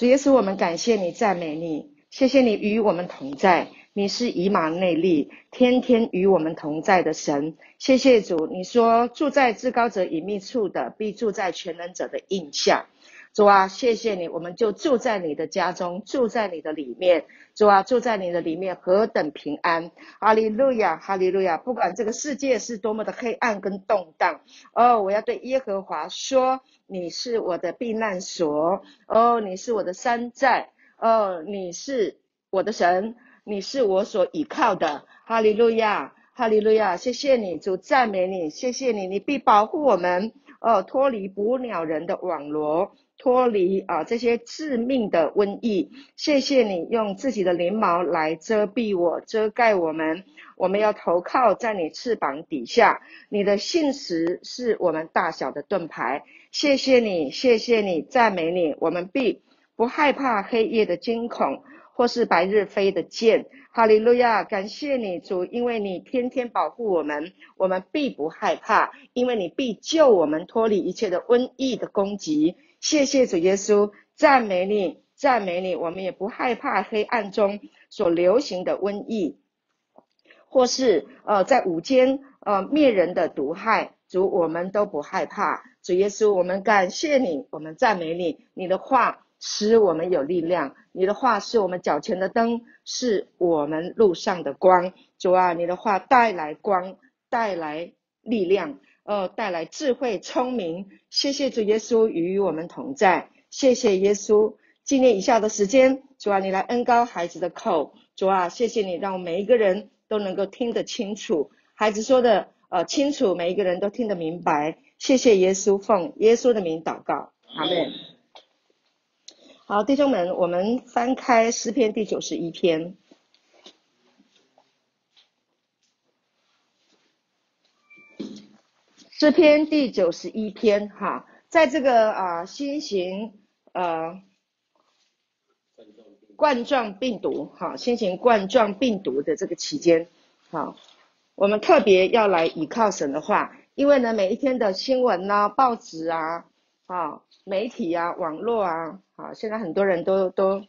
主耶稣，我们感谢你，赞美你，谢谢你与我们同在。你是以马内利，天天与我们同在的神。谢谢主，你说住在至高者隐秘处的，必住在全能者的印象。主啊，谢谢你，我们就住在你的家中，住在你的里面。主啊，住在你的里面，何等平安！哈利路亚，哈利路亚！不管这个世界是多么的黑暗跟动荡，哦，我要对耶和华说：你是我的避难所，哦，你是我的山寨，哦，你是我的神。你是我所倚靠的，哈利路亚，哈利路亚，谢谢你，主赞美你，谢谢你，你必保护我们，哦，脱离捕鸟人的网罗，脱离啊这些致命的瘟疫，谢谢你用自己的翎毛来遮蔽我，遮盖我们，我们要投靠在你翅膀底下，你的信实是我们大小的盾牌，谢谢你，谢谢你，赞美你，我们必不害怕黑夜的惊恐。或是白日飞的箭，哈利路亚！感谢你主，因为你天天保护我们，我们必不害怕，因为你必救我们脱离一切的瘟疫的攻击。谢谢主耶稣，赞美你，赞美你，我们也不害怕黑暗中所流行的瘟疫，或是呃在午间呃灭人的毒害，主我们都不害怕。主耶稣，我们感谢你，我们赞美你，你的话。使我们有力量，你的话是我们脚前的灯，是我们路上的光。主啊，你的话带来光，带来力量，呃，带来智慧、聪明。谢谢主耶稣与我们同在，谢谢耶稣。纪念以下的时间，主啊，你来恩膏孩子的口。主啊，谢谢你让每一个人都能够听得清楚，孩子说的呃清楚，每一个人都听得明白。谢谢耶稣，奉耶稣的名祷告，阿门。好，弟兄们，我们翻开诗篇第九十一篇。诗篇第九十一篇，哈，在这个啊新型呃冠状病毒，哈，新型冠状病毒的这个期间，好，我们特别要来倚靠神的话，因为呢，每一天的新闻呐、啊、报纸啊，啊。媒体啊，网络啊，啊，现在很多人都都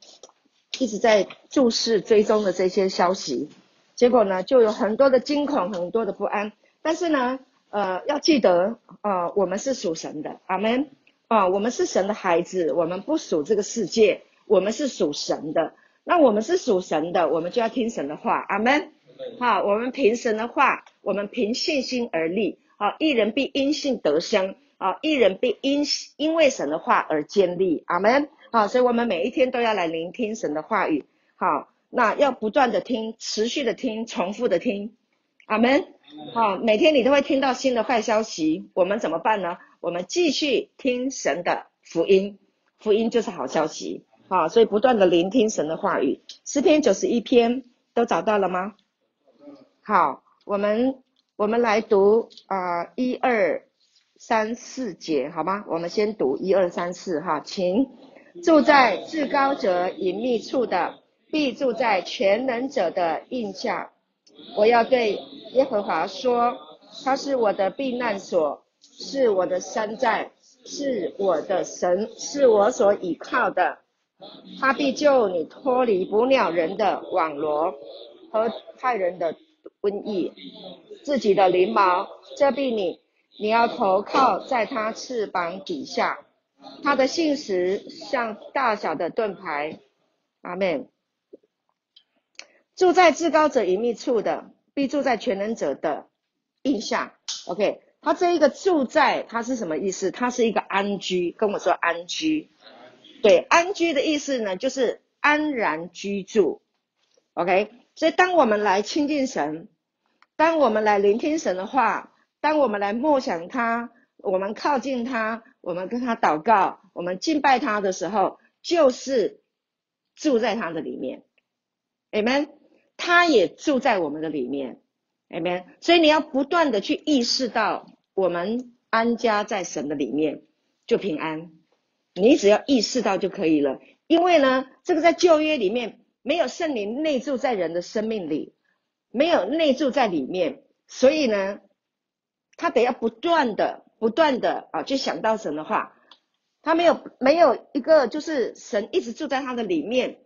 一直在注视追踪的这些消息，结果呢，就有很多的惊恐，很多的不安。但是呢，呃，要记得，呃，我们是属神的，阿门。啊，我们是神的孩子，我们不属这个世界，我们是属神的。那我们是属神的，我们就要听神的话，阿门。好，我们凭神的话，我们凭信心而立。好，一人必因信得生。啊，一人必因因为神的话而建立，阿门。好，所以我们每一天都要来聆听神的话语。好，那要不断的听，持续的听，重复的听，阿门。好，每天你都会听到新的坏消息，我们怎么办呢？我们继续听神的福音，福音就是好消息。好，所以不断的聆听神的话语。诗篇九十一篇都找到了吗？好，我们我们来读啊，一二。三四节，好吗？我们先读一二三四哈，请住在至高者隐秘处的，必住在全能者的荫下。我要对耶和华说，他是我的避难所，是我的山寨，是我的神，是我所倚靠的。他必救你脱离捕鸟人的网罗和害人的瘟疫，自己的翎毛遮蔽你。你要投靠在他翅膀底下，他的信实像大小的盾牌。阿门。住在至高者隐秘处的，必住在全能者的印象。OK，他这一个住在，它是什么意思？它是一个安居。跟我说安居。对，安居的意思呢，就是安然居住。OK，所以当我们来亲近神，当我们来聆听神的话。当我们来默想他，我们靠近他，我们跟他祷告，我们敬拜他的时候，就是住在他的里面，Amen。他也住在我们的里面，Amen。所以你要不断的去意识到，我们安家在神的里面就平安。你只要意识到就可以了，因为呢，这个在旧约里面没有圣灵内住在人的生命里，没有内住在里面，所以呢。他得要不断的、不断的啊，就想到神的话，他没有没有一个就是神一直住在他的里面，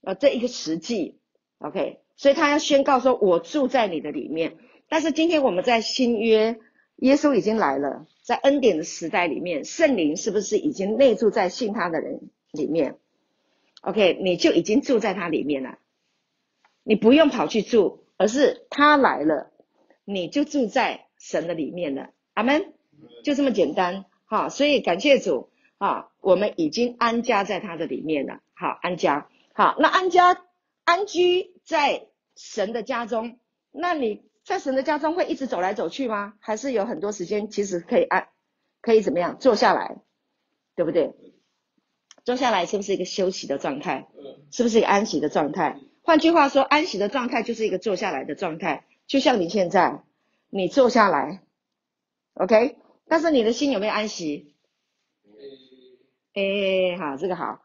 呃，这一个实际，OK，所以他要宣告说：“我住在你的里面。”但是今天我们在新约，耶稣已经来了，在恩典的时代里面，圣灵是不是已经内住在信他的人里面？OK，你就已经住在他里面了，你不用跑去住，而是他来了，你就住在神的里面了。阿门，就这么简单哈。所以感谢主。啊，我们已经安家在他的里面了。好，安家。好，那安家安居在神的家中。那你在神的家中会一直走来走去吗？还是有很多时间其实可以安，可以怎么样坐下来，对不对？坐下来是不是一个休息的状态？是不是一个安息的状态？换句话说，安息的状态就是一个坐下来的状态。就像你现在，你坐下来，OK？但是你的心有没有安息？哎，好，这个好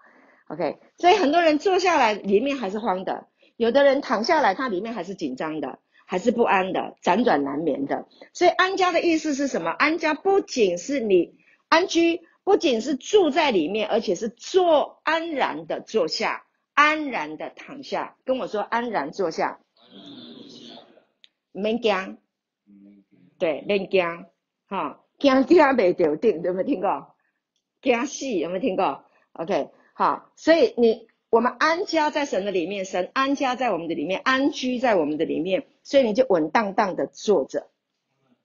，OK。所以很多人坐下来，里面还是慌的；有的人躺下来，他里面还是紧张的，还是不安的，辗转难眠的。所以安家的意思是什么？安家不仅是你安居，不仅是住在里面，而且是坐安然的坐下，安然的躺下。跟我说，安然坐下，免惊，对，免惊，哈，惊惊没丢定，有没有听过？惊死有没有听过？OK，好，所以你我们安家在神的里面，神安家在我们的里面，安居在我们的里面，所以你就稳当当的坐着。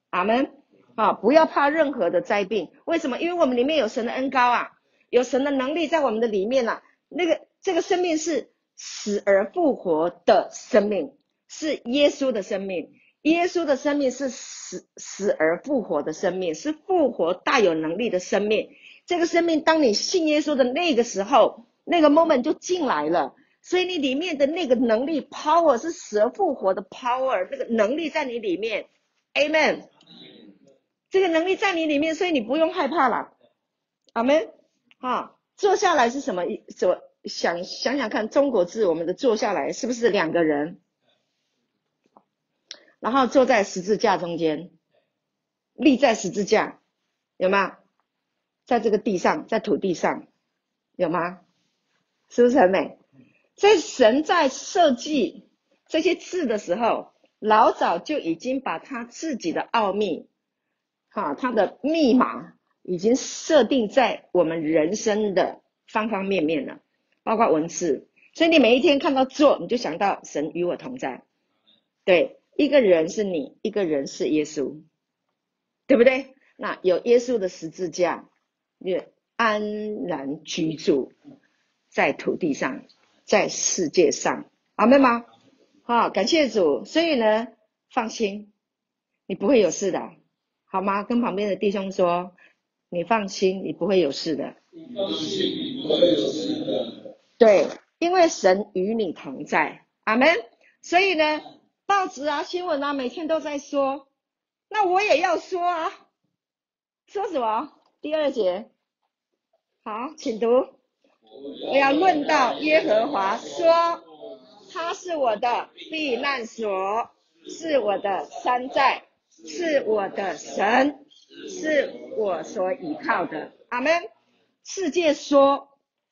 阿门。啊，不要怕任何的灾病，为什么？因为我们里面有神的恩膏啊，有神的能力在我们的里面啊。那个这个生命是死而复活的生命，是耶稣的生命。耶稣的生命是死死而复活的生命，是复活大有能力的生命。这个生命，当你信耶稣的那个时候，那个 moment 就进来了。所以你里面的那个能力 power 是死而复活的 power，那个能力在你里面，Amen。这个能力在你里面，所以你不用害怕了。阿门。哈，坐下来是什么意？怎想想想看，中国字我们的坐下来是不是两个人？然后坐在十字架中间，立在十字架，有吗？在这个地上，在土地上，有吗？是不是很美？所以神在设计这些字的时候，老早就已经把他自己的奥秘，哈，他的密码已经设定在我们人生的方方面面了，包括文字。所以你每一天看到做，你就想到神与我同在。对，一个人是你，一个人是耶稣，对不对？那有耶稣的十字架。愿安然居住在土地上，在世界上，阿门吗？好，感谢主。所以呢，放心，你不会有事的，好吗？跟旁边的弟兄说，你放心，你不会有事的。你放心，你不会有事的。对，因为神与你同在，阿门。所以呢，报纸啊、新闻啊，每天都在说，那我也要说啊，说什么？第二节。好，请读。我要论到耶和华说，他是我的避难所，是我的山寨，是我的神，是我所倚靠的。阿门。世界说，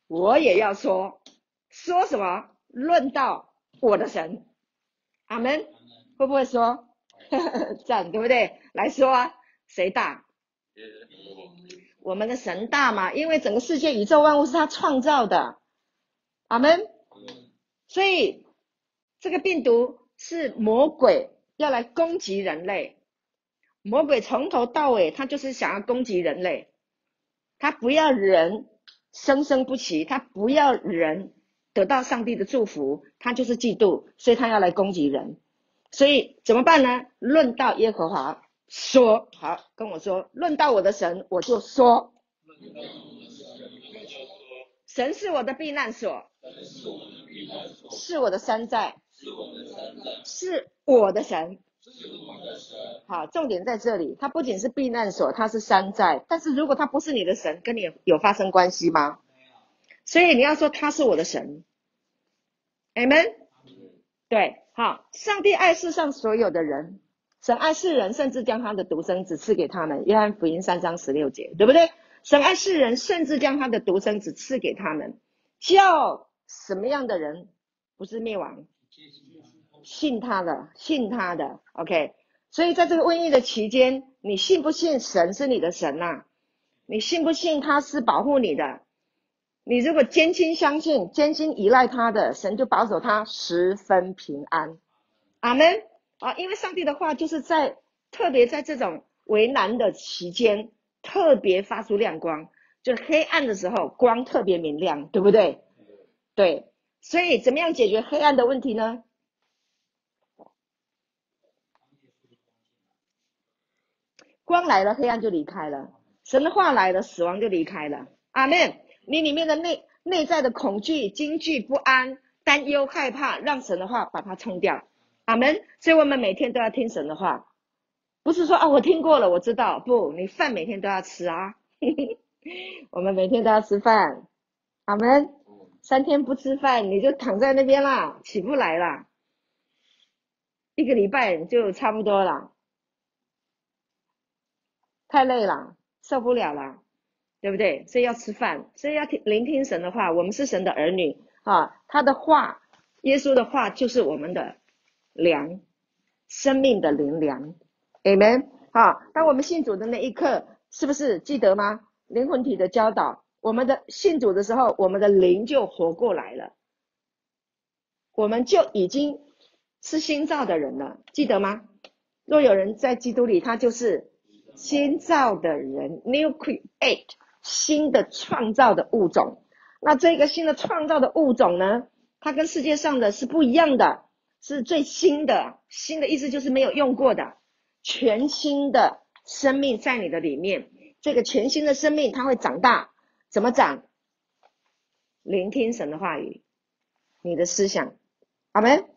我也要说，说什么？论到我的神。阿门。会不会说？赞，对不对？来说啊，谁大？我们的神大嘛，因为整个世界宇宙万物是他创造的，阿门。所以这个病毒是魔鬼要来攻击人类，魔鬼从头到尾他就是想要攻击人类，他不要人生生不息，他不要人得到上帝的祝福，他就是嫉妒，所以他要来攻击人。所以怎么办呢？论到耶和华。说好，跟我说，论到我的神，我就说，神是我的避难所，是我的山寨，是我的神。好，重点在这里，它不仅是避难所，它是山寨。但是如果它不是你的神，跟你有发生关系吗？所以你要说他是我的神，Amen。对，好，上帝爱世上所有的人。神爱世人，甚至将他的独生子赐给他们。约翰福音三章十六节，对不对？神爱世人，甚至将他的独生子赐给他们，叫什么样的人不是灭亡？信他的，信他的。OK，所以在这个瘟疫的期间，你信不信神是你的神呐、啊？你信不信他是保护你的？你如果坚心相信、坚心依赖他的，神就保守他十分平安。阿门。啊，因为上帝的话就是在特别在这种为难的期间，特别发出亮光，就黑暗的时候光特别明亮，对不对？对。所以怎么样解决黑暗的问题呢？光来了，黑暗就离开了；神的话来了，死亡就离开了。阿门。你里面的内内在的恐惧、惊惧、不安、担忧、害怕，让神的话把它冲掉。阿门。所以我们每天都要听神的话，不是说啊，我听过了，我知道。不，你饭每天都要吃啊。我们每天都要吃饭。阿门。三天不吃饭，你就躺在那边啦，起不来啦。一个礼拜就差不多了，太累了，受不了了。对不对？所以要吃饭，所以要听聆听神的话。我们是神的儿女啊，他的话，耶稣的话就是我们的粮，生命的灵粮。Amen。好，当我们信主的那一刻，是不是记得吗？灵魂体的教导，我们的信主的时候，我们的灵就活过来了，我们就已经是新造的人了，记得吗？若有人在基督里，他就是新造的人，New Create。新的创造的物种，那这个新的创造的物种呢？它跟世界上的是不一样的，是最新的。新的意思就是没有用过的，全新的生命在你的里面。这个全新的生命它会长大，怎么长？聆听神的话语，你的思想，阿门。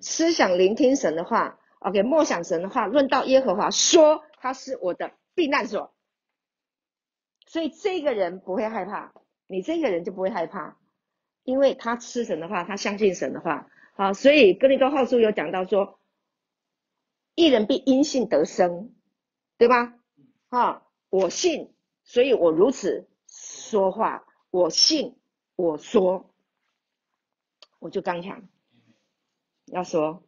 思想聆听神的话，OK，默想神的话，论到耶和华说他是我的避难所。所以这个人不会害怕，你这个人就不会害怕，因为他吃神的话，他相信神的话。好，所以哥林多后书有讲到说，一人必因信得生，对吧？啊，我信，所以我如此说话，我信，我说，我就刚强，要说，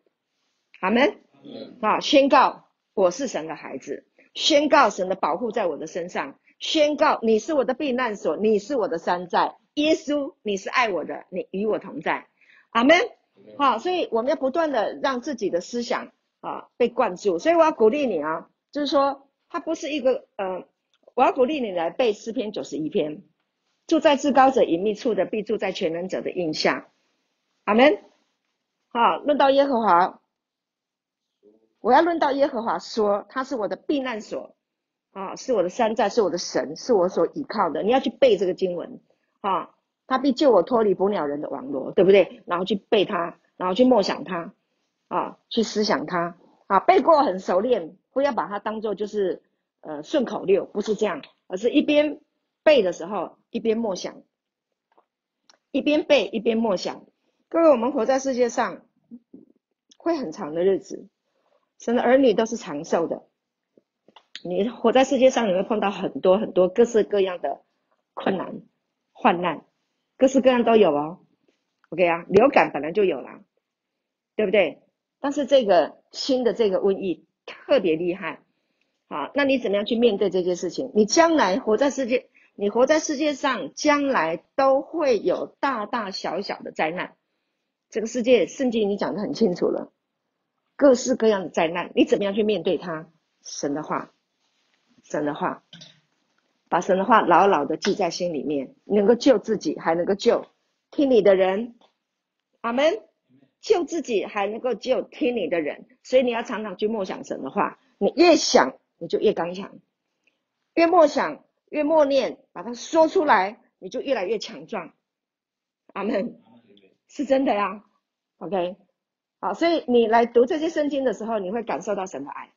阿门。啊，宣告我是神的孩子，宣告神的保护在我的身上。宣告你是我的避难所，你是我的山寨，耶稣，你是爱我的，你与我同在，阿门。好，所以我们要不断的让自己的思想啊被灌注，所以我要鼓励你啊，就是说，它不是一个呃，我要鼓励你来背诗篇九十一篇，住在至高者隐秘处的，必住在全能者的荫下，阿门。好，论到耶和华，我要论到耶和华说，他是我的避难所。啊，是我的山寨，是我的神，是我所倚靠的。你要去背这个经文，啊，他必救我脱离捕鸟人的网罗，对不对？然后去背它，然后去默想它，啊，去思想它，啊，背过很熟练，不要把它当做就是呃顺口溜，不是这样，而是一边背的时候一边默想，一边背一边默想。各位，我们活在世界上会很长的日子，神的儿女都是长寿的。你活在世界上，你会碰到很多很多各式各样的困难、患难，各式各样都有哦。OK 啊，流感本来就有啦，对不对？但是这个新的这个瘟疫特别厉害，好，那你怎么样去面对这件事情？你将来活在世界，你活在世界上，将来都会有大大小小的灾难。这个世界圣经已经讲得很清楚了，各式各样的灾难，你怎么样去面对它？神的话。神的话，把神的话牢牢的记在心里面，能够救自己，还能够救听你的人。阿门。救自己还能够救听你的人，所以你要常常去默想神的话。你越想，你就越刚强；越默想，越默念，把它说出来，你就越来越强壮。阿门。是真的呀。OK，好，所以你来读这些圣经的时候，你会感受到神的爱。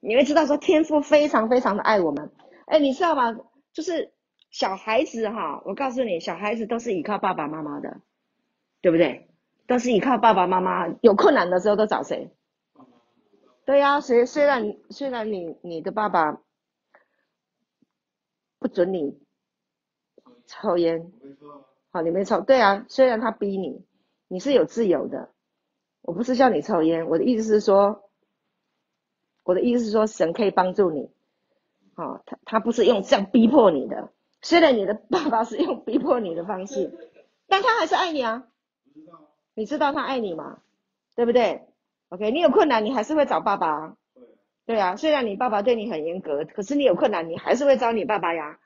你会知道说天父非常非常的爱我们，哎，你知道吗？就是小孩子哈，我告诉你，小孩子都是依靠爸爸妈妈的，对不对？都是依靠爸爸妈妈，有困难的时候都找谁？对呀，虽虽然虽然你你的爸爸不准你抽烟。好，你没抽，对啊，虽然他逼你，你是有自由的。我不是叫你抽烟，我的意思是说，我的意思是说，神可以帮助你。哦，他他不是用这样逼迫你的，虽然你的爸爸是用逼迫你的方式，但他还是爱你啊。你知道他爱你吗？对不对？OK，你有困难，你还是会找爸爸。对啊，虽然你爸爸对你很严格，可是你有困难，你还是会找你爸爸呀，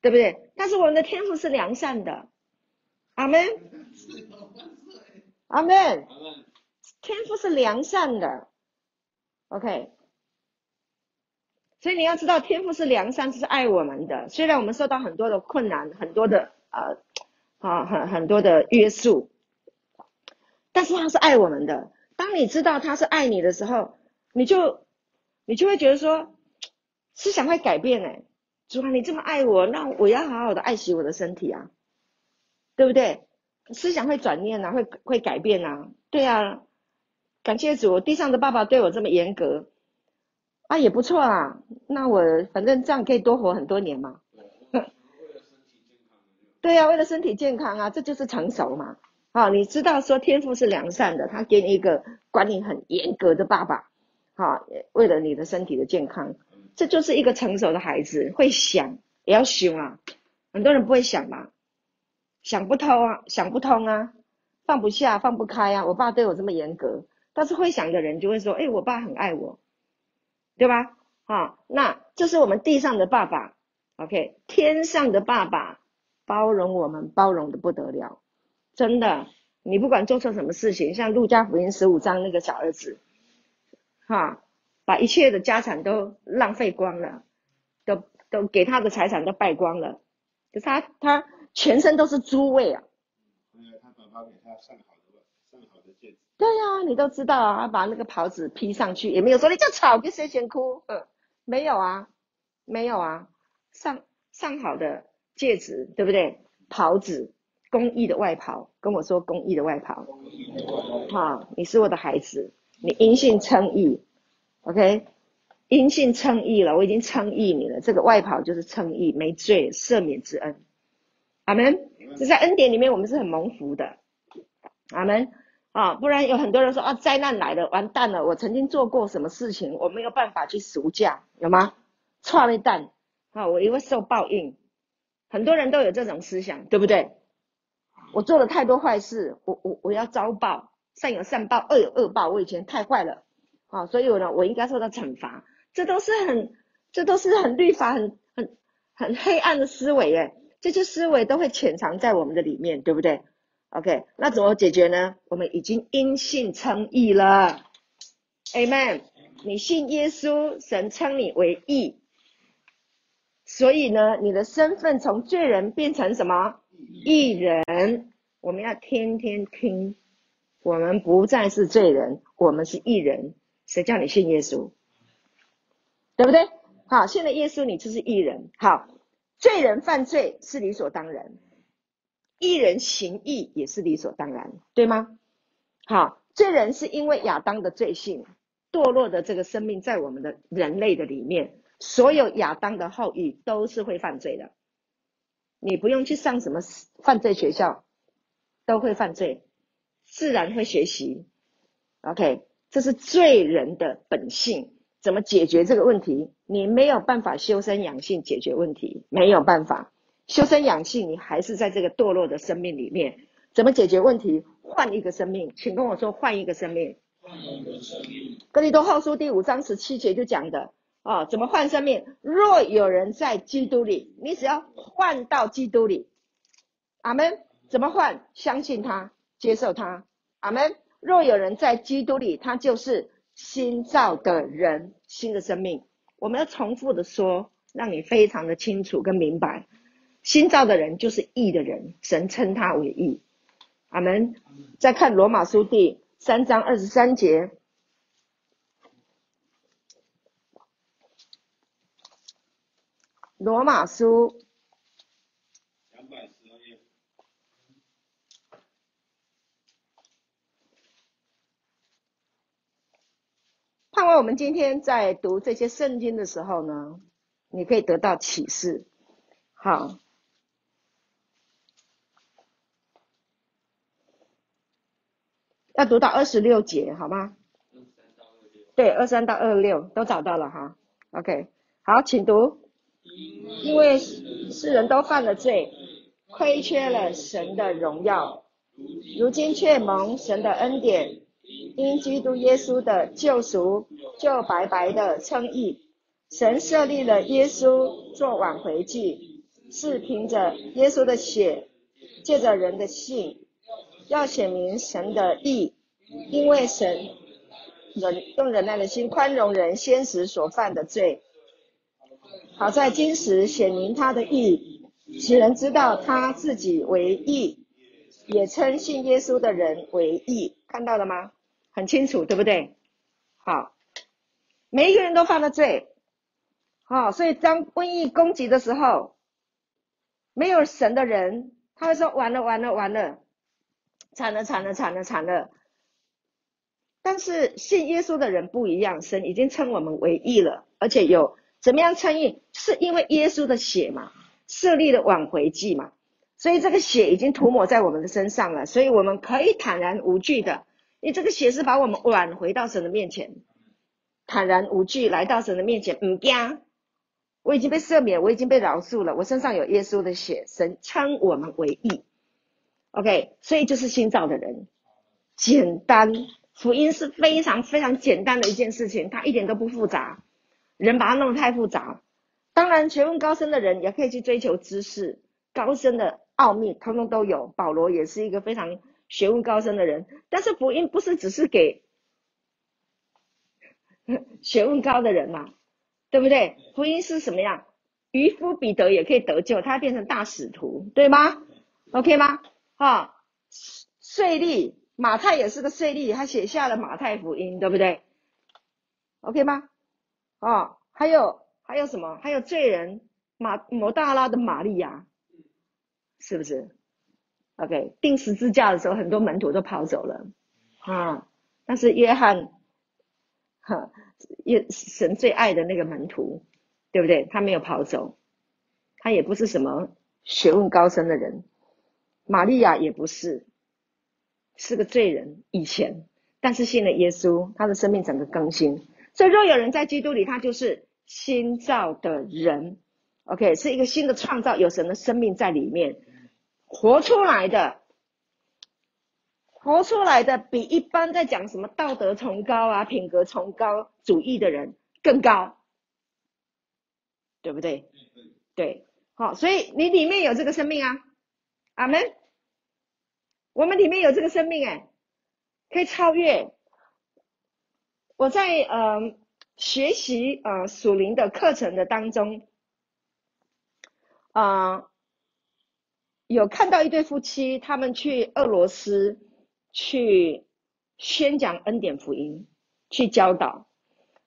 对不对？但是我们的天赋是良善的。阿门，阿门，天赋是良善的，OK，所以你要知道，天父是良善，是爱我们的。虽然我们受到很多的困难，很多的呃，啊，很很多的约束，但是他是爱我们的。当你知道他是爱你的时候，你就你就会觉得说，思想会改变哎，主啊，你这么爱我，那我要好好的爱惜我的身体啊。对不对？思想会转念呐，会会改变呐。对啊，感谢主，地上的爸爸对我这么严格，啊也不错啊。那我反正这样可以多活很多年嘛。对呀，为了身体健康啊，这就是成熟嘛。好，你知道说天赋是良善的，他给你一个管你很严格的爸爸，好，为了你的身体的健康，这就是一个成熟的孩子，会想也要凶啊。很多人不会想嘛。想不通啊，想不通啊，放不下，放不开啊。我爸对我这么严格，但是会想的人就会说：“哎，我爸很爱我，对吧？”啊，那这是我们地上的爸爸，OK，天上的爸爸包容我们，包容的不得了，真的。你不管做错什么事情，像路加福音十五章那个小儿子，哈，把一切的家产都浪费光了，都都给他的财产都败光了，可是他他。全身都是猪味啊！他爸爸给他上。对呀、你都知道啊，把那个袍子披上去，也没有说你叫草，跟谁先哭？嗯，没有啊，没有啊，上上好的戒指，对不对？袍子，公义的外袍，跟我说公义的外袍。好，你是我的孩子，你因信称义，OK？因信称义了，我已经称义你了。这个外袍就是称义，没罪，赦免之恩。阿门，这在恩典里面，我们是很蒙福的。阿门啊，不然有很多人说啊，灾难来了，完蛋了。我曾经做过什么事情，我没有办法去赎价，有吗？错了一蛋啊，我因为受报应。很多人都有这种思想，对不对？我做了太多坏事，我我我要遭报，善有善报，恶有恶报。我以前太坏了啊，所以我呢，我应该受到惩罚。这都是很，这都是很律法，很很很黑暗的思维耶。这些思维都会潜藏在我们的里面，对不对？OK，那怎么解决呢？我们已经因信称义了，Amen。你信耶稣，神称你为义，所以呢，你的身份从罪人变成什么？义人。我们要天天听，我们不再是罪人，我们是义人。谁叫你信耶稣？对不对？好，信了耶稣，你就是义人。好。罪人犯罪是理所当然，一人行义也是理所当然，对吗？好，罪人是因为亚当的罪性堕落的这个生命在我们的人类的里面，所有亚当的后裔都是会犯罪的。你不用去上什么犯罪学校，都会犯罪，自然会学习。OK，这是罪人的本性。怎么解决这个问题？你没有办法修身养性解决问题，没有办法修身养性，你还是在这个堕落的生命里面。怎么解决问题？换一个生命，请跟我说换一个生命。换一个生命。哥林多后书第五章十七节就讲的啊、怎么换生命？若有人在基督里，你只要换到基督里。阿门。怎么换？相信他，接受他。阿门。若有人在基督里，他就是。新造的人，新的生命，我们要重复的说，让你非常的清楚跟明白。新造的人就是义的人，神称他为义。阿门。再看罗马书第三章二十三节，罗马书。盼望我们今天在读这些圣经的时候呢，你可以得到启示，好，要读到二十六节，好吗？对，二三到二六都找到了哈。OK，好，请读。因为世人都犯了罪，亏缺了神的荣耀，如今却蒙神的恩典，因基督耶稣的救赎，就白白的称义。神设立了耶稣做挽回祭，是凭着耶稣的血，借着人的信，要显明神的义，因为神忍用忍耐的心宽容人先时所犯的罪，好在今时显明他的义，使人知道他自己为义，也称信耶稣的人为义。看到了吗？很清楚，对不对？好，每一个人都犯了罪。好、所以当瘟疫攻击的时候，没有神的人，他会说完了完了完了，惨了惨了惨了惨了。但是信耶稣的人不一样，神已经称我们为义了，而且有怎么样称义？是因为耶稣的血嘛，设立了挽回祭嘛，所以这个血已经涂抹在我们的身上了，所以我们可以坦然无惧的，因为这个血是把我们挽回到神的面前，坦然无惧来到神的面前，唔惊。我已经被赦免，我已经被饶恕了。我身上有耶稣的血，神称我们为义。OK，所以就是新造的人，简单，福音是非常非常简单的一件事情，它一点都不复杂。人把它弄得太复杂。当然，学问高深的人也可以去追求知识，高深的奥秘通通都有。保罗也是一个非常学问高深的人，但是福音不是只是给 学问高的人嘛。对不对？福音是什么样？渔夫彼得也可以得救，他变成大使徒，对吗？OK 吗？哈、哦，税利马太也是个税利，他写下了马太福音，对不对？OK 吗？啊，还有还有什么？还有罪人马摩大拉的玛利亚，是不是？OK，钉十字架的时候，很多门徒都跑走了，啊、但是约翰，哈。耶神最爱的那个门徒，对不对？他没有跑走，他也不是什么学问高深的人。玛利亚也不是，是个罪人。以前，但是信了耶稣，他的生命整个更新。所以，若有人在基督里，他就是新造的人。OK，是一个新的创造，有神的生命在里面，活出来的。活出来的比一般在讲什么道德崇高啊、品格崇高主义的人更高，对不对？对，好，所以你里面有这个生命啊，阿门。我们里面有这个生命，哎，可以超越。我在呃学习呃属灵的课程的当中，啊、有看到一对夫妻，他们去俄罗斯。去宣讲恩典福音，去教导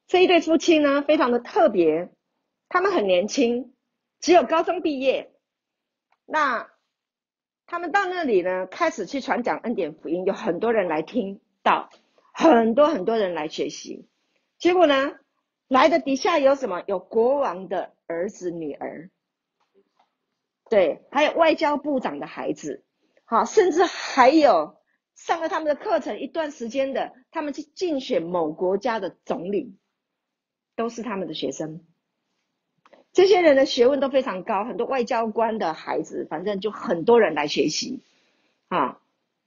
这一对夫妻呢，非常的特别。他们很年轻，只有高中毕业。那他们到那里呢，开始去传讲恩典福音，有很多人来听到，很多很多人来学习。结果呢，来的底下有什么？有国王的儿子女儿，对，还有外交部长的孩子，好，甚至还有。上了他们的课程一段时间的，他们去竞选某国家的总理，都是他们的学生。这些人的学问都非常高，很多外交官的孩子，反正就很多人来学习，啊，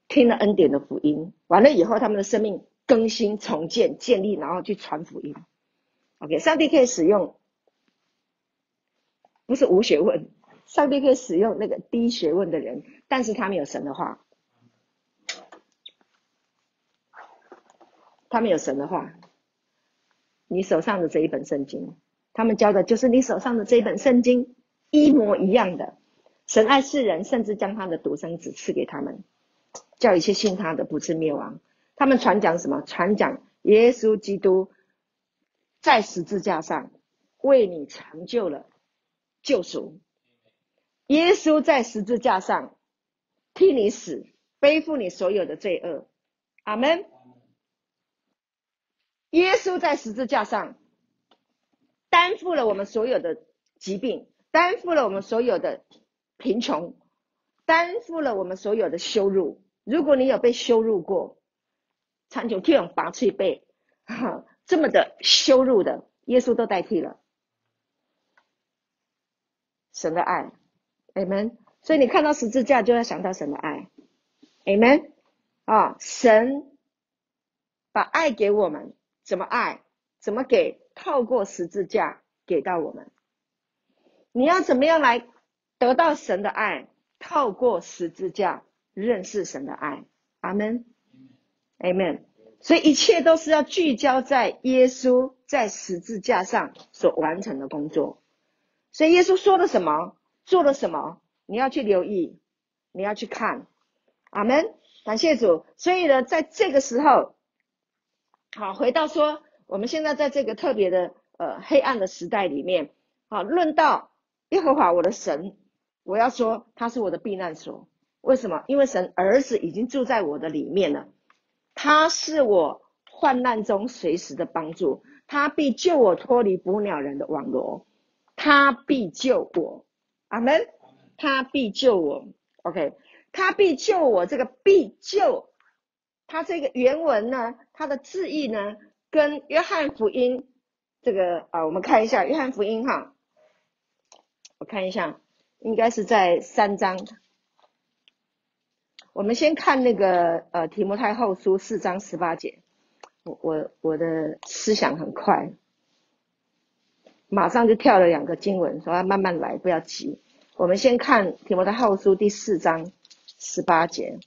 听了恩典的福音，完了以后，他们的生命更新、重建、建立，然后去传福音。OK，上帝可以使用，不是无学问，上帝可以使用那个低学问的人，但是他们有神的话。他们有神的话，你手上的这一本圣经，他们教的就是你手上的这一本圣经，一模一样的。神爱世人，甚至将他的独生子赐给他们，叫一切信他的不至灭亡。他们传讲什么？传讲耶稣基督在十字架上为你成就了救赎。耶稣在十字架上替你死，背负你所有的罪恶。阿门。耶稣在十字架上担负了我们所有的疾病，担负了我们所有的贫穷，担负了我们所有的羞辱。如果你有被羞辱过，长久天拔去背，哈，这么的羞辱的，耶稣都代替了。神的爱，Amen。所以你看到十字架，就要想到神的爱，Amen。啊，神把爱给我们，怎么爱？怎么给？透过十字架给到我们。你要怎么样来得到神的爱？透过十字架认识神的爱。阿门，Amen。所以一切都是要聚焦在耶稣在十字架上所完成的工作。所以耶稣说了什么，做了什么，你要去留意，你要去看。阿门，感谢主。所以呢，在这个时候，好，回到说，我们现在在这个特别的呃黑暗的时代里面，好，论到。耶和华我的神，我要说他是我的避难所。为什么？因为神儿子已经住在我的里面了。他是我患难中随时的帮助，他必救我脱离捕鸟人的网罗，他必救我。阿门。他必救我。OK，他必救我。这个必救，他这个原文呢，它的字义呢，跟约翰福音这个啊，我们看一下约翰福音哈。我看一下，应该是在三章。我们先看那个呃提摩太后书四章十八节。我我我的思想很快，马上就跳了两个经文，说要慢慢来，不要急。我们先看提摩太后书第四章十八节。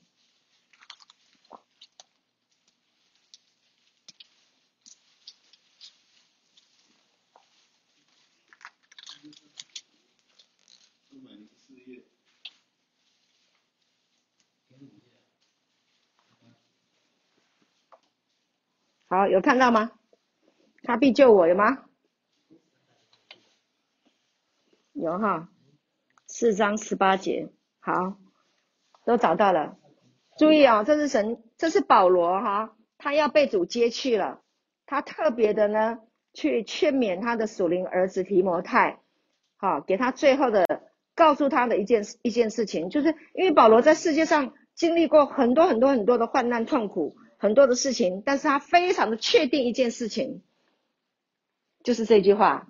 有看到吗？他必救我，有吗？有哈，四章十八节，好，都找到了。注意、哦，这是神，这是保罗哈，他要被主接去了。他特别的呢，去劝勉他的属灵儿子提摩太，好，给他最后的告诉他的一件一件事情，就是因为保罗在世界上经历过很多很多很多的患难痛苦。很多的事情，但是他非常的确定一件事情，就是这句话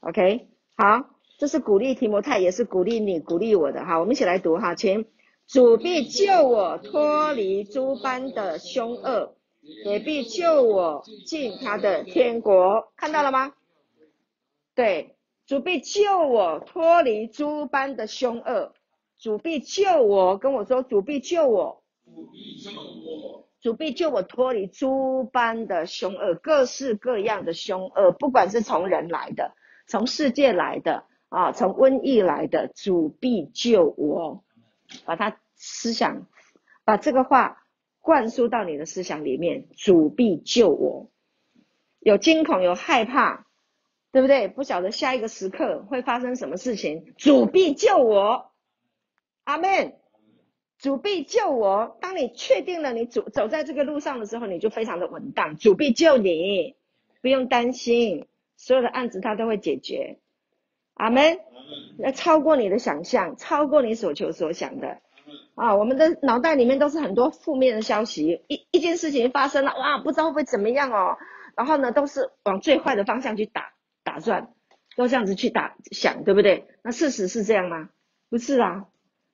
，OK，好，这是鼓励提摩太，也是鼓励你，鼓励我的哈，我们一起来读哈，请主必救我脱离诸般的凶恶，也必救我进他的天国，看到了吗？对，主必救我脱离诸般的凶恶，主必救我，跟我说，主必救我，主必救我。主必救我脱离诸般的凶恶，各式各样的凶恶，不管是从人来的，从世界来的啊，从瘟疫来的，主必救我。把他思想，把这个话灌输到你的思想里面。主必救我，有惊恐，有害怕，对不对？不晓得下一个时刻会发生什么事情。主必救我，阿门。主必救我。当你确定了你走走在这个路上的时候，你就非常的稳当。主必救你，不用担心，所有的案子他都会解决。阿门。那超过你的想象，超过你所求所想的。啊，我们的脑袋里面都是很多负面的消息。一一件事情发生了，哇，不知道会不会怎么样哦。然后呢，都是往最坏的方向去打打算，都这样子去打想，对不对？那事实是这样吗？不是啊。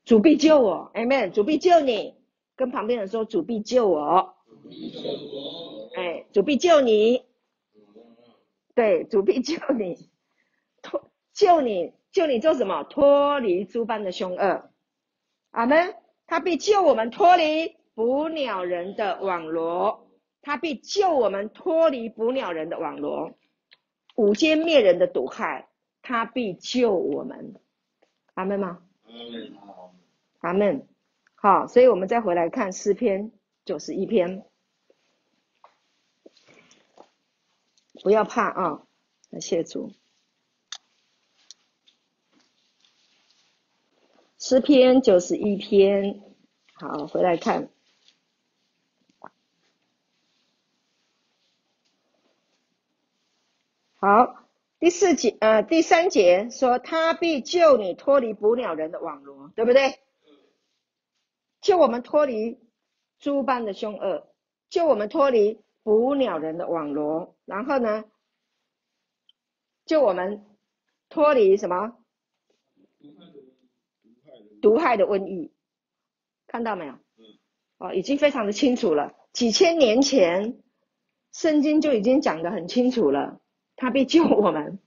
主必救我，Amen。主必救你，跟旁边人说，主必救我。哎，主必救你。对，主必救你，脱救你，救你做什么？脱离诸般的凶恶。阿门。他必救我们脱离捕鸟人的网罗。他必救我们脱离捕鸟人的网罗。午间灭人的毒害，他必救我们。阿门吗？阿门。阿门，好，所以我们再回来看诗篇九十一篇，不要怕啊，感谢主。诗篇九十一篇，好，回来看，好，第四节呃第三节说，他必救你脱离捕鸟人的网罗，对不对？救我们脱离猪般的凶恶，救我们脱离捕鸟人的网罗，然后呢，救我们脱离什么？毒害的瘟疫，看到没有？哦，已经非常的清楚了。几千年前，圣经就已经讲得很清楚了。他必救我们。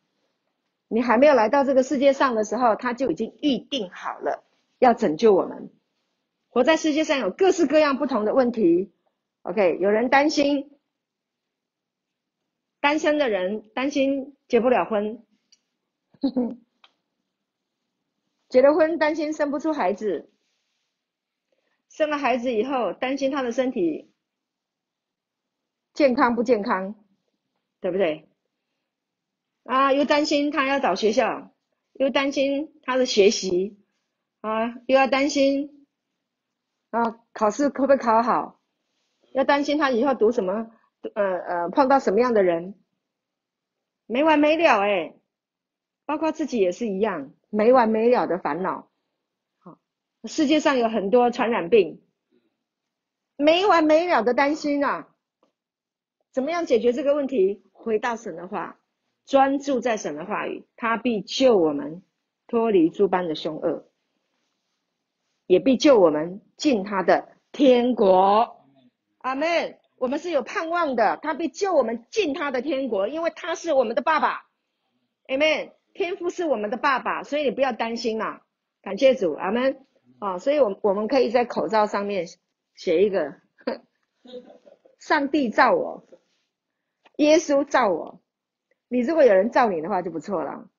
你还没有来到这个世界上的时候，他就已经预定好了要拯救我们。活在世界上有各式各样不同的问题。OK，有人担心单身的人担心结不了婚，结了婚担心生不出孩子，生了孩子以后担心他的身体健康不健康，对不对？啊，又担心他要找学校，又担心他的学习，啊，又要担心啊，考试可不可以考好，要担心他以后读什么，呃呃，碰到什么样的人，没完没了哎，包括自己也是一样，没完没了的烦恼。好，世界上有很多传染病，没完没了的担心啊，怎么样解决这个问题？回到神的话。专注在神的话语，他必救我们脱离诸般的凶恶，也必救我们进他的天国。阿门。我们是有盼望的，他必救我们进他的天国，因为他是我们的爸爸。阿门。天父是我们的爸爸，所以你不要担心啦。感谢主，阿门。啊，所以我我们可以在口罩上面写一个：上帝造我，耶稣造我。你如果有人造你的话就不错了，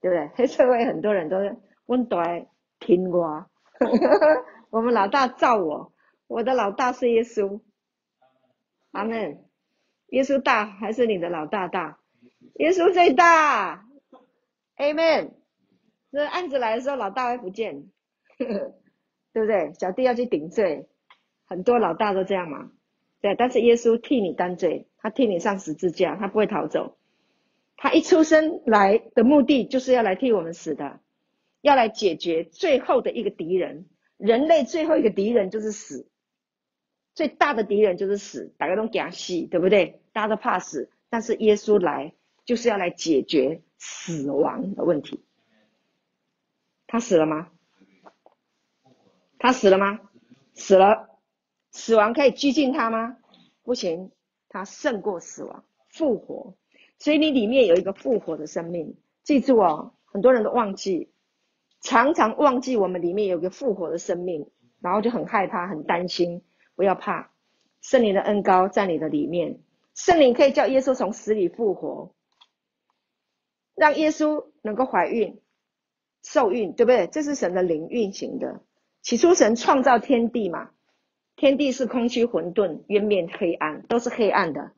对不对？黑 社会很多人都温短听我，我们老大罩我，我的老大是耶稣，阿门。耶稣大还是你的老大大？耶稣最大，，Amen。这案子来的时候，老大会不见，对不对？小弟要去顶罪，很多老大都这样嘛，对。但是耶稣替你担罪，他替你上十字架，他不会逃走。他一出生来的目的就是要来替我们死的，要来解决最后的一个敌人。人类最后一个敌人就是死，最大的敌人就是死。大家都惊死，对不对？大家都怕死，但是耶稣来就是要来解决死亡的问题。他死了吗？他死了吗？死了。死亡可以拘禁他吗？不行，他胜过死亡，复活。所以你里面有一个复活的生命，记住哦，很多人都忘记，常常忘记我们里面有个复活的生命，然后就很害怕、很担心。不要怕，圣灵的恩膏在你的里面，圣灵可以叫耶稣从死里复活，让耶稣能够怀孕、受孕，对不对？这是神的灵运行的。起初神创造天地嘛，天地是空虚混沌、渊面黑暗，都是黑暗的。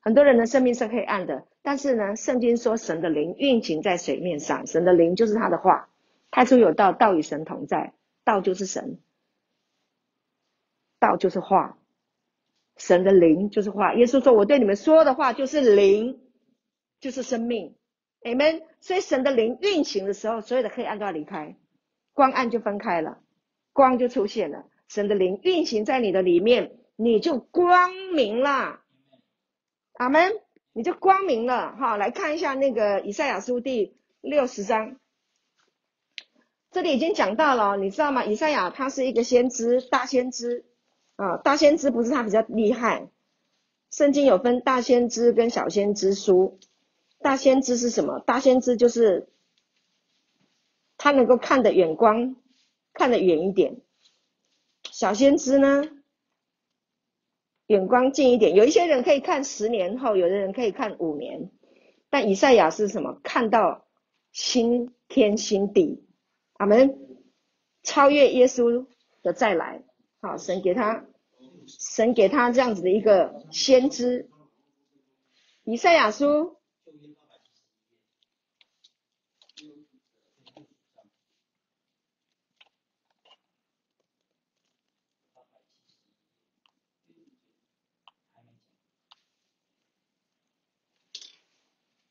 很多人的生命是黑暗的。但是呢，圣经说神的灵运行在水面上，神的灵就是他的话。太初有道，道与神同在，道就是神，道就是话，神的灵就是话。耶稣说：“我对你们说的话就是灵，就是生命。” Amen。所以神的灵运行的时候，所有的黑暗都要离开，光暗就分开了，光就出现了。神的灵运行在你的里面，你就光明了。阿门。你就光明了哈！来看一下那个以赛亚书第六十章，这里已经讲到了，你知道吗？以赛亚他是一个先知，大先知啊，大先知不是他比较厉害。圣经有分大先知跟小先知书，大先知是什么？大先知就是他能够看得远光，看得远一点。小先知呢？眼光近一点，有一些人可以看十年后，有的人可以看五年，但以赛亚是什么？看到新天新地，阿门，超越耶稣的再来，好，神给他，神给他这样子的一个先知，以赛亚书。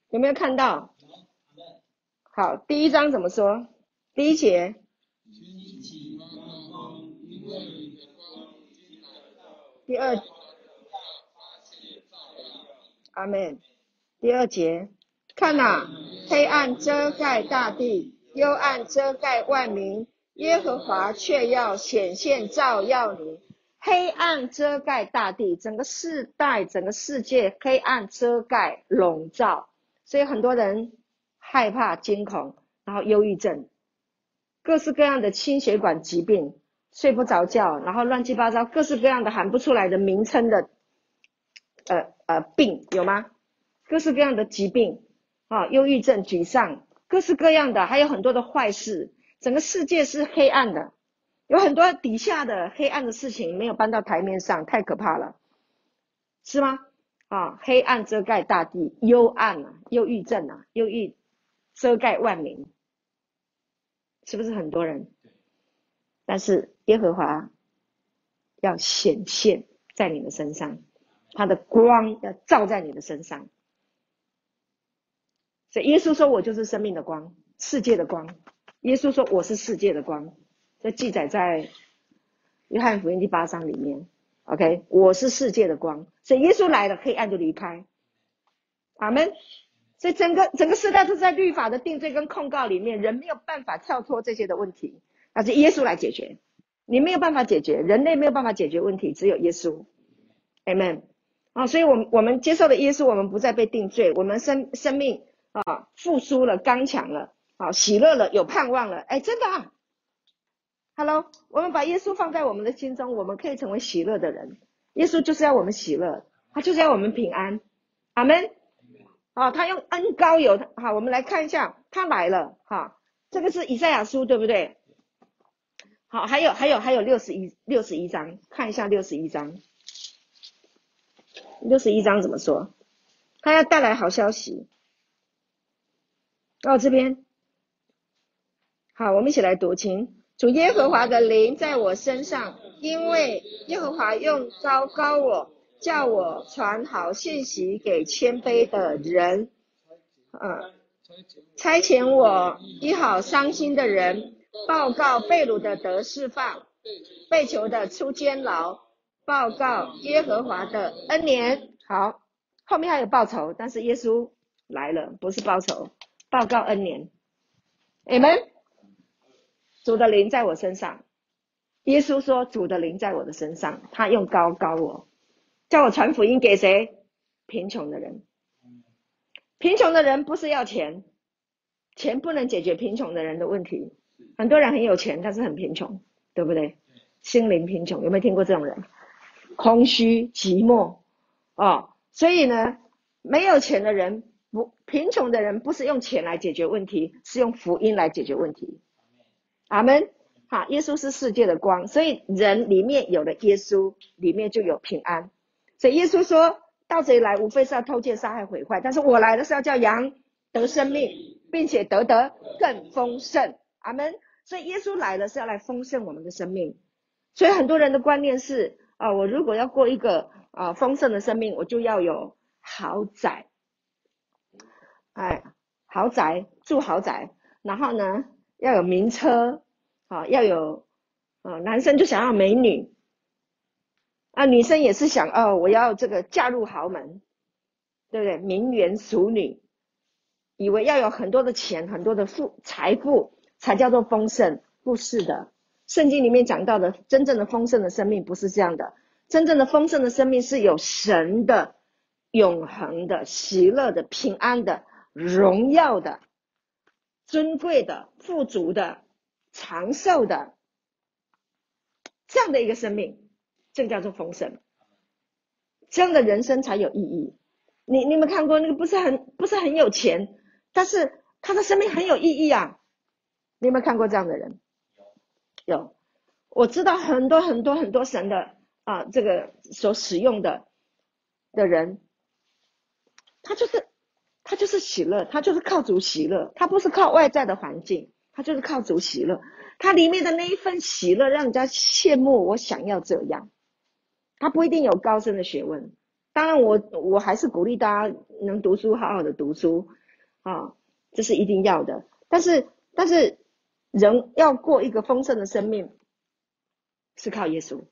有没有看到好，第一章怎么说？第一节。第二。阿门。第二节，看呐、黑暗遮盖大地，幽暗遮盖万民，耶和华却要显现照耀你。黑暗遮盖大地，整个世代、整个世界，黑暗遮盖笼罩，所以很多人害怕、惊恐，然后忧郁症，各式各样的心血管疾病，睡不着觉，然后乱七八糟，各式各样的喊不出来的名称的，呃呃病有吗？各式各样的疾病，啊，忧郁症、沮丧，各式各样的，还有很多的坏事，整个世界是黑暗的，有很多底下的黑暗的事情没有搬到台面上，太可怕了，是吗？啊，黑暗遮盖大地，幽暗啊，忧郁症啊，忧郁遮盖万民，是不是很多人？但是耶和华要显现在你的身上，他的光要照在你的身上。所以耶稣说：“我就是生命的光，世界的光。”耶稣说：“我是世界的光。”这记载在约翰福音第八章里面。OK，我是世界的光。所以耶稣来了，黑暗就离开。阿门。所以整个整个世代都在律法的定罪跟控告里面，人没有办法跳脱这些的问题，那是耶稣来解决。你没有办法解决，人类没有办法解决问题，只有耶稣。Amen。啊，所以我们我们接受的耶稣，我们不再被定罪，我们生生命。啊，复苏了，刚强了，啊，喜乐了，有盼望了，哎，真的啊，Hello，我们把耶稣放在我们的心中，我们可以成为喜乐的人。耶稣就是要我们喜乐，他就是要我们平安，阿门。啊，他用恩膏油，好，我们来看一下，他来了，哈，这个是以赛亚书，对不对？好，还有还有还有六十一六十一章，看一下六十一章，六十一章怎么说？他要带来好消息。哦、这边，好，我们一起来读请。主耶和华的灵在我身上，因为耶和华用膏膏我，叫我传好信息给谦卑的人，嗯，差遣我医好伤心的人，报告被掳的得释放，被囚的出监牢，报告耶和华的恩年。好，后面还有报仇，但是耶稣来了，不是报仇。报告恩年你们。主的灵在我身上，耶稣说：“主的灵在我的身上，他用膏膏我，叫我传福音给谁？贫穷的人。贫穷的人不是要钱，钱不能解决贫穷的人的问题。很多人很有钱，但是很贫穷，对不对？心灵贫穷，有没有听过这种人？空虚、寂寞，哦，所以呢，没有钱的人。”不，贫穷的人不是用钱来解决问题，是用福音来解决问题。阿门。好，耶稣是世界的光，所以人里面有了耶稣，里面就有平安。所以耶稣说，盗贼来无非是要偷窃、杀害、毁坏，但是我来的是要叫羊得生命，并且得得更丰盛。阿门。所以耶稣来了是要来丰盛我们的生命。所以很多人的观念是啊，我如果要过一个啊丰盛的生命，我就要有豪宅。哎，豪宅住豪宅，然后呢要有名车，啊，要有，啊，男生就想要美女，啊，女生也是想哦，我要这个嫁入豪门，对不对？名媛淑女，以为要有很多的钱，很多的富财富才叫做丰盛，不是的。圣经里面讲到的真正的丰盛的生命不是这样的，真正的丰盛的生命是有神的、永恒的、喜乐的、平安的。荣耀的、尊贵的、富足的、长寿的，这样的一个生命，这个叫做丰盛。这样的人生才有意义。你你有没有看过那个不是很不是很有钱，但是他的生命很有意义啊？你有没有看过这样的人？有，我知道很多很多很多神的啊，这个所使用的的人，他就是。他就是喜乐，他就是靠主喜乐，他不是靠外在的环境，他就是靠主喜乐。他里面的那一份喜乐，让人家羡慕。我想要这样，他不一定有高深的学问。当然我，我还是鼓励大家能读书，好好的读书啊，这是一定要的。但是但是人要过一个丰盛的生命，是靠耶稣。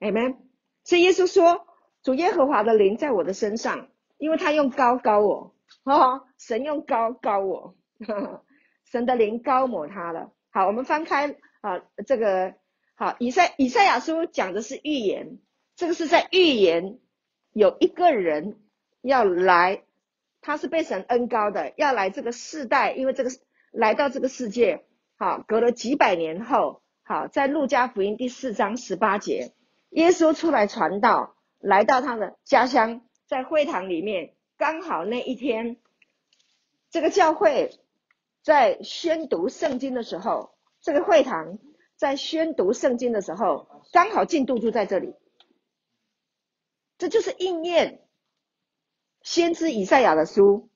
Amen。所以耶稣说：“主耶和华的灵在我的身上，因为他用膏膏我，哦，神用膏膏我，呵呵神的灵膏抹他了。”好，我们翻开啊，这个好，以赛以赛亚书讲的是预言，这个是在预言有一个人要来，他是被神恩膏的，要来这个世代，因为这个来到这个世界，好，隔了几百年后，好，在路加福音第四章十八节，耶稣出来传道，来到他的家乡，在会堂里面，刚好那一天，这个教会。在宣读圣经的时候，这个会堂在宣读圣经的时候，刚好进度就在这里。这就是应验先知以赛亚的书，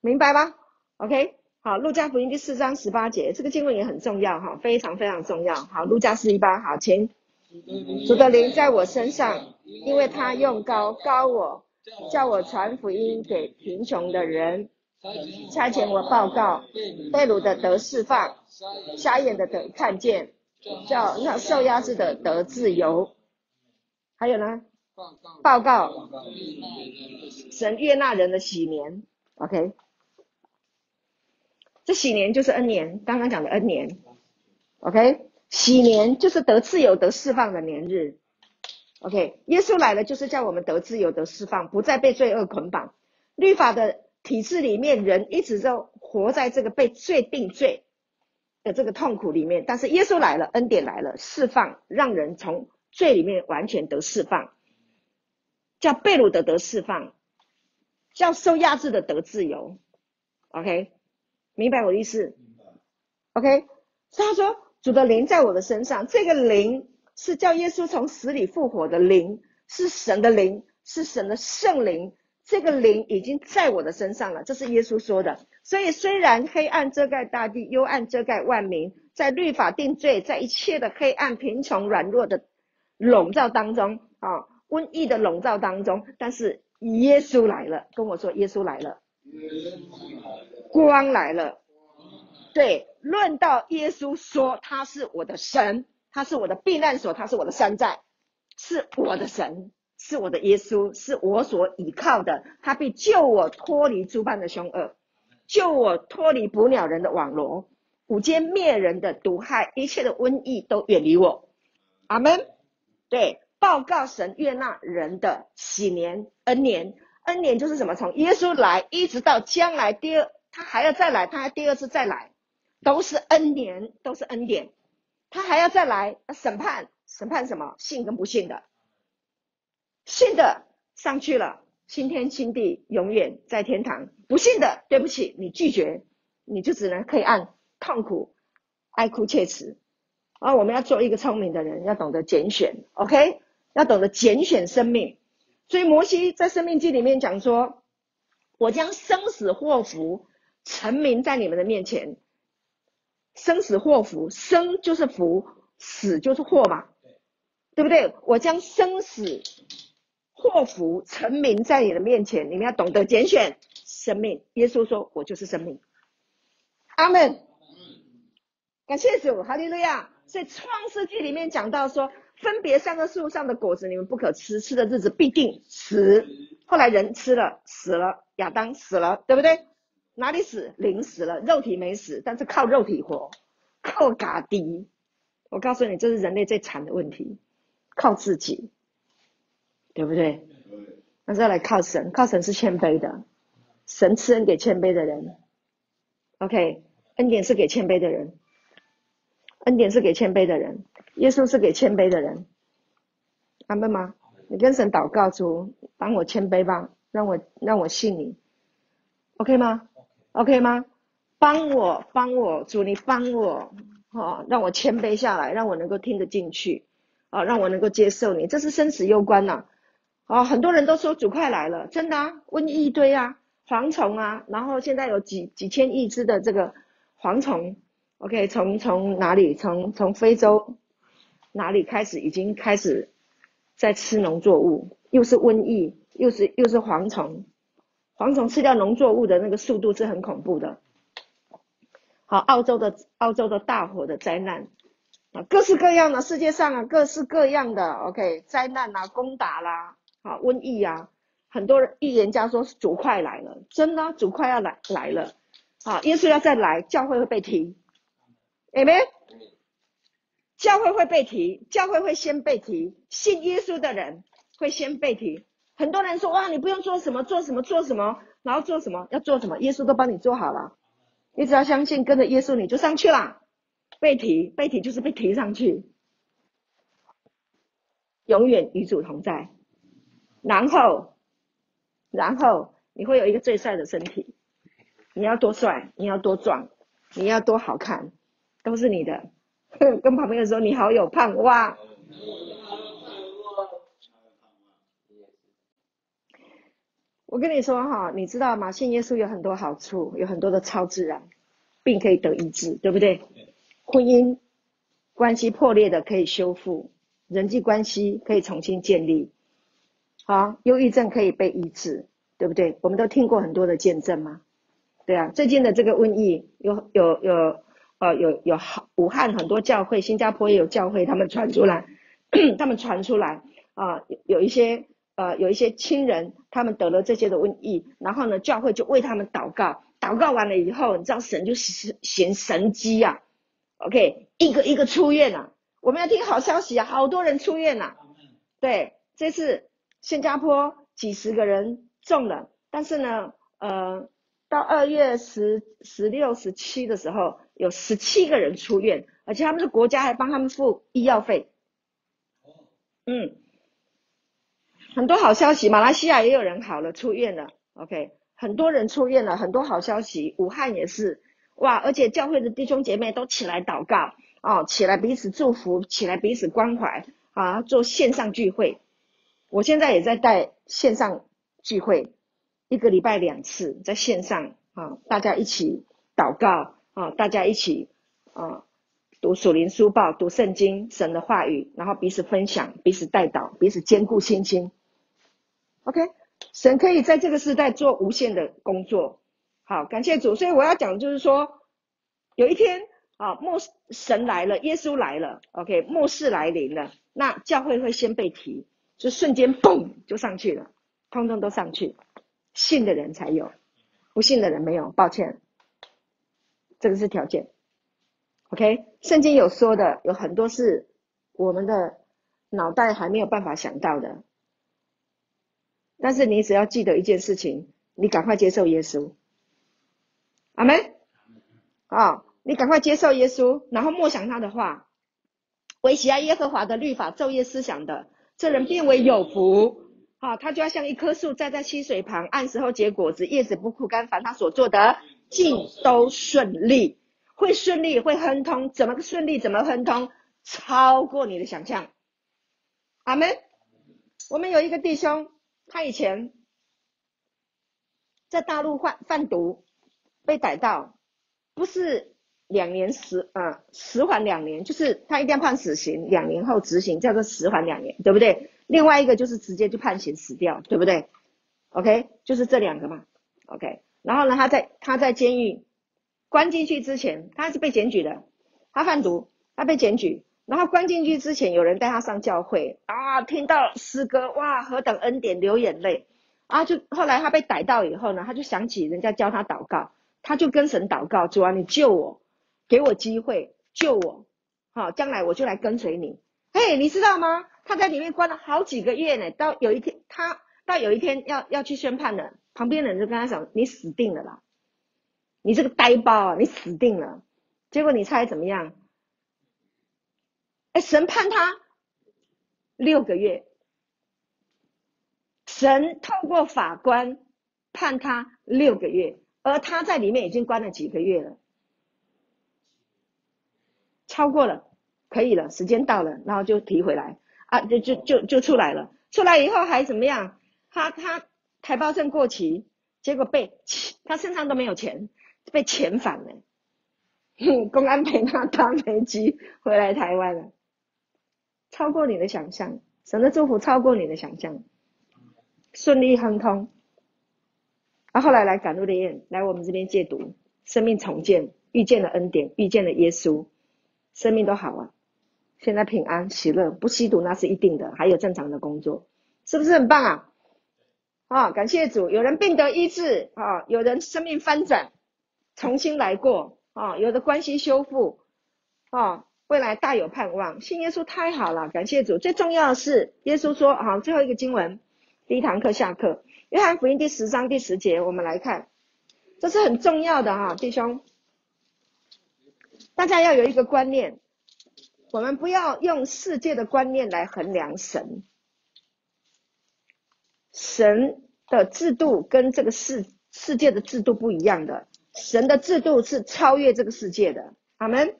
明白吗？OK，好，路加福音第四章十八节，这个经文也很重要哈，非常非常重要。好，路加四一八，好，请主的灵在我身上，因为他用高高我，叫我传福音给贫穷的人。差遣我报告，被掳的得释放，瞎眼的得看见，叫那受压制的得自由。还有呢？报告神悦纳人的喜年。OK，这喜年就是恩年，刚刚讲的恩年。OK，喜年就是得自由得释放的年日。OK，耶稣来了就是叫我们得自由得释放，不再被罪恶捆绑。律法的。体制里面，人一直都活在这个被罪定罪的这个痛苦里面。但是耶稣来了，恩典来了，释放，让人从罪里面完全得释放，叫被掳的得释放，叫受压制的得自由。OK，明白我的意思？OK，所以他说主的灵在我的身上，这个灵是叫耶稣从死里复活的灵，是神的灵，是神的圣灵。这个灵已经在我的身上了，这是耶稣说的。所以虽然黑暗遮盖大地，幽暗遮盖万民，在律法定罪，在一切的黑暗、贫穷、软弱的笼罩当中啊，瘟疫的笼罩当中，但是耶稣来了，跟我说耶稣来了，光来了。对，论到耶稣说他是我的神，他是我的避难所，他是我的山寨，是我的神。是我的耶稣，是我所倚靠的，他必救我脱离诸般的凶恶，救我脱离捕鸟人的网罗，五间灭人的毒害，一切的瘟疫都远离我。阿门。对，报告神悦纳人的喜年恩年，恩年就是什么？从耶稣来一直到将来第二，他还要再来，他还第二次再来，都是恩年，都是恩典。他还要再来审判，审判什么？信跟不信的。信的上去了，新天新地，永远在天堂。不信的，对不起，你拒绝，你就只能黑暗、痛苦、爱哭切齿。而我们要做一个聪明的人，要懂得拣选，OK？要懂得拣选生命。所以摩西在《生命记》里面讲说：“我将生死祸福陈明在你们的面前。生死祸福，生就是福，死就是祸嘛，对不对？我将生死。”祸福陈明在你的面前，你们要懂得拣选生命。耶稣说：“我就是生命。”阿门。感谢主，哈利路亚。所以创世纪里面讲到说，分别三个树上的果子，你们不可吃，吃的日子必定死。后来人吃了，死了，亚当死了，对不对？哪里死？灵死了，肉体没死，但是靠肉体活，靠嘎迪。我告诉你，这是人类最惨的问题，靠自己。对不对？那再来靠神，靠神是谦卑的，神赐恩给谦卑的人。OK，恩典是给谦卑的人，恩典是给谦卑的人，耶稣是给谦卑的人。阿门吗？你跟神祷告主，帮我谦卑吧，让我让我信你。OK 吗？OK 吗？帮我帮我主，你帮我，好，让我谦卑下来，让我能够听得进去，啊，让我能够接受你，这是生死攸关呐。哦，很多人都说主快来了，真的啊，瘟疫一堆啊，蝗虫啊，然后现在有几几千亿只的这个蝗虫，OK，从从哪里？从从非洲哪里开始？已经开始在吃农作物，又是瘟疫，又是又是蝗虫，蝗虫吃掉农作物的那个速度是很恐怖的好，澳洲的澳洲的大火的灾难啊，各式各样的世界上啊，各式各样的 OK 灾难啊，攻打啦，啊，瘟疫啊，很多人预言家说是主快来了，真的、主快要来来了，啊，耶稣要再来，教会会被提，阿们，教会会被提，教会会先被提，信耶稣的人会先被提。很多人说哇，你不用做什么，做什么，做什么，然后做什么，要做什么，耶稣都帮你做好了。你只要相信，跟着耶稣，你就上去了。被提，被提就是被提上去，永远与主同在。然后，然后你会有一个最帅的身体。你要多帅，你要多壮，你要多好看，都是你的。跟旁边人说，你好有盼望。我跟你说哈，你知道吗？信耶稣有很多好处，有很多的超自然，病可以得医治，对不对？婚姻关系破裂的可以修复，人际关系可以重新建立，好，忧郁症可以被医治，对不对？我们都听过很多的见证嘛，对啊。最近的这个瘟疫有有有呃有有好武汉很多教会，新加坡也有教会，他们传出来，他们传出来啊、呃，有一些。呃，有一些亲人，他们得了这些的瘟疫，然后呢，教会就为他们祷告，祷告完了以后，你知道神就行行神迹啊，OK，一个一个出院了，啊。我们要听好消息啊，好多人出院了，啊。对，这次新加坡几十个人中了，但是呢，呃，到二月十十六、十七的时候，有十七个人出院，而且他们的国家还帮他们付医药费。嗯。很多好消息，马来西亚也有人好了，出院了。OK，很多人出院了，很多好消息。武汉也是，哇！而且教会的弟兄姐妹都起来祷告，哦，起来彼此祝福，起来彼此关怀啊，做线上聚会。我现在也在带线上聚会，一个礼拜两次，在线上啊，大家一起祷告啊，大家一起啊，读属灵书报，读圣经，神的话语，然后彼此分享，彼此代祷，彼此坚固信心。OK，神可以在这个时代做无限的工作，好，感谢主。所以我要讲的就是说，有一天啊，末世神来了，耶稣来了，OK，末世来临了，那教会会先被提，就瞬间嘣就上去了，通通都上去，信的人才有，不信的人没有，抱歉，这个是条件。OK，圣经有说的，有很多是我们的脑袋还没有办法想到的。但是你只要记得一件事情，你赶快接受耶稣，阿门。啊，你赶快接受耶稣，然后默想他的话，惟喜爱耶和华的律法，昼夜思想的，这人变为有福。啊，他就要像一棵树栽在溪水旁，按时候结果子，叶子不枯干，凡他所做的尽都顺利，会顺利，会亨通。怎么个顺利？怎么亨通？超过你的想象，阿门。我们有一个弟兄。他以前在大陆贩贩毒，被逮到，不是两年十啊十缓两年，就是他一定要判死刑，两年后执行，叫做十缓两年，对不对？另外一个就是直接就判刑死掉，对不对？OK，就是这两个嘛。OK，然后呢，他在他在监狱关进去之前，他是被检举的，他贩毒，他被检举。然后关进去之前，有人带他上教会啊，听到诗歌，哇，何等恩典，流眼泪啊！就后来他被逮到以后呢，他就想起人家教他祷告，他就跟神祷告，主啊，你救我，给我机会，救我，好，将来我就来跟随你。嘿，你知道吗？他在里面关了好几个月呢，到有一天他到有一天要要去宣判了，旁边的人就跟他讲，你死定了啦，你这个呆包啊，你死定了。结果你猜怎么样？哎神判他六个月，神透过法官判他六个月，而他在里面已经关了几个月了，超过了，可以了，时间到了，然后就提回来啊，就就就就出来了，出来以后还怎么样？他他台胞证过期，结果被他身上都没有钱，被遣返了，公安陪他搭飞机回来台湾了。超过你的想象，神的祝福超过你的想象，顺利亨通。啊，后来来赶路的宴，来我们这边戒毒，生命重建，遇见了恩典，遇见了耶稣，生命都好了。现在平安喜乐，不吸毒那是一定的，还有正常的工作，是不是很棒啊？啊，感谢主，有人病得医治啊，有人生命翻转，重新来过啊，有的关系修复啊，未来大有盼望。信耶稣太好了，感谢主。最重要的是，耶稣说啊，最后一个经文，第一堂课下课，约翰福音第十章第十节，我们来看，这是很重要的哈，弟兄，大家要有一个观念。我们不要用世界的观念来衡量神，神的制度跟这个世世界的制度不一样的，神的制度是超越这个世界的。阿门。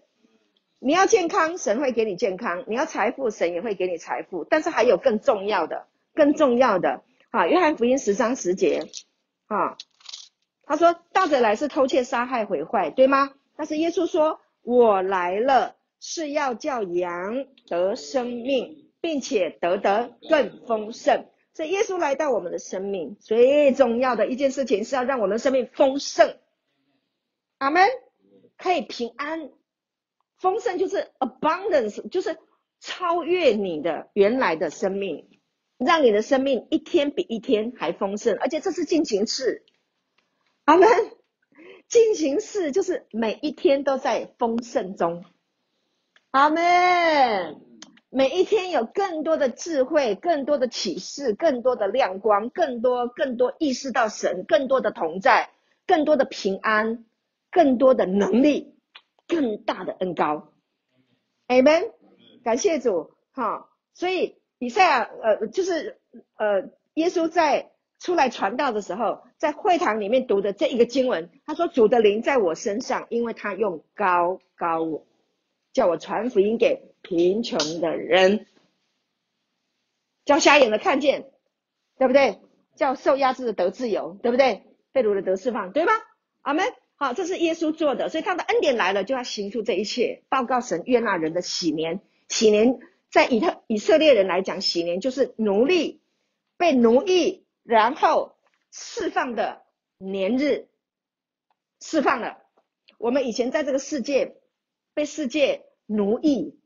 你要健康，神会给你健康；你要财富，神也会给你财富。但是还有更重要的，更重要的啊！约翰福音十章十节啊，他说：“盗贼来是偷窃、杀害、毁坏，对吗？”但是耶稣说：“我来了。”是要叫羊得生命，并且得得更丰盛。所以耶稣来到我们的生命，最重要的一件事情是要让我们的生命丰盛。阿门，可以平安。丰盛就是 abundance，就是超越你的原来的生命，让你的生命一天比一天还丰盛。而且这是进行式。阿门，进行式就是每一天都在丰盛中。阿门。每一天有更多的智慧，更多的启示，更多的亮光，更多更多意识到神，更多的同在，更多的平安，更多的能力，更大的恩高。Amen。感谢主。哈，所以以赛亚呃，就是呃，耶稣在出来传道的时候，在会堂里面读的这一个经文，他说：“主的灵在我身上，因为他用高高我。”叫我传福音给贫穷的人，叫瞎眼的看见，对不对？叫受压制的得自由，对不对？被掳的得释放，对吗？阿门。好，这是耶稣做的，所以他的恩典来了，就要行出这一切，报告神悦纳人的喜年。喜年在以特以色列人来讲，喜年就是奴隶被奴役，然后释放的年日，释放了。我们以前在这个世界被世界。奴役，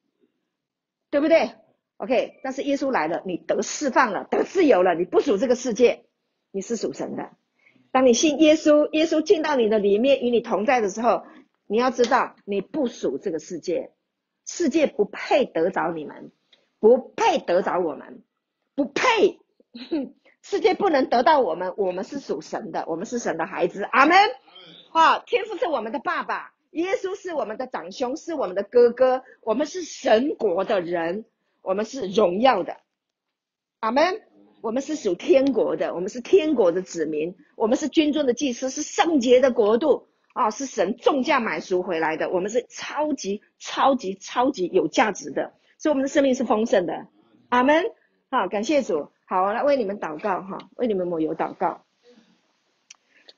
对不对？OK，但是耶稣来了，你得释放了，得自由了，你不属这个世界，你是属神的。当你信耶稣，耶稣进到你的里面，与你同在的时候，你要知道，你不属这个世界，世界不配得着你们，不配得着我们，不配，世界不能得到我们，我们是属神的，我们是神的孩子。阿门。好，天父是我们的爸爸。耶稣是我们的长兄，是我们的哥哥，我们是神国的人，我们是荣耀的，阿门。我们是属天国的，我们是天国的子民，我们是君尊的祭司，是圣洁的国度啊，是神重价买赎回来的，我们是超级超级超级有价值的，所以我们的生命是丰盛的，阿门。好，感谢主，好，来为你们祷告哈，为你们抹油祷告。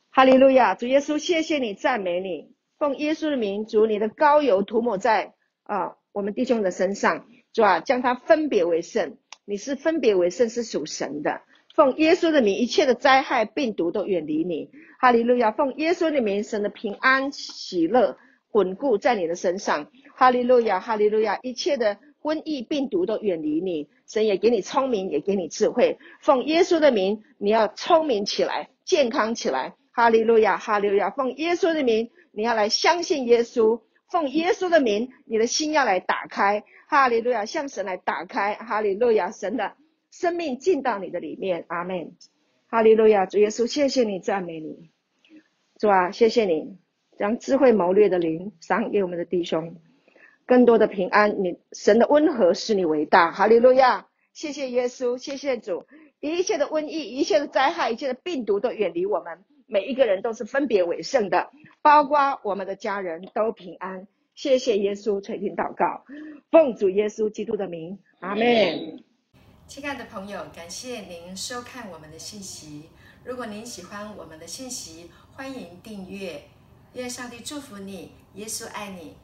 哈利路亚，主耶稣，谢谢你，赞美你。奉耶稣的名，主你的膏油涂抹在啊我们弟兄的身上，主啊，将他分别为圣。你是分别为圣，是属神的。奉耶稣的名，一切的灾害病毒都远离你。哈利路亚！奉耶稣的名，神的平安喜乐稳固在你的身上。哈利路亚！哈利路亚！一切的瘟疫病毒都远离你。神也给你聪明，也给你智慧。奉耶稣的名，你要聪明起来，健康起来。哈利路亚！哈利路亚！奉耶稣的名。你要来相信耶稣，奉耶稣的名，你的心要来打开，哈利路亚，向神来打开，哈利路亚，神的生命进到你的里面，阿门，哈利路亚，主耶稣，谢谢你，赞美你，主啊，谢谢你，将智慧谋略的灵赏给我们的弟兄，更多的平安，你神的温和使你伟大，哈利路亚，谢谢耶稣，谢谢主，一切的瘟疫，一切的灾害，一切的病毒都远离我们。每一个人都是分别为圣的，包括我们的家人都平安。谢谢耶稣垂听祷告，奉主耶稣基督的名，阿门。亲爱的朋友，感谢您收看我们的信息。如果您喜欢我们的信息，欢迎订阅。愿上帝祝福你，耶稣爱你。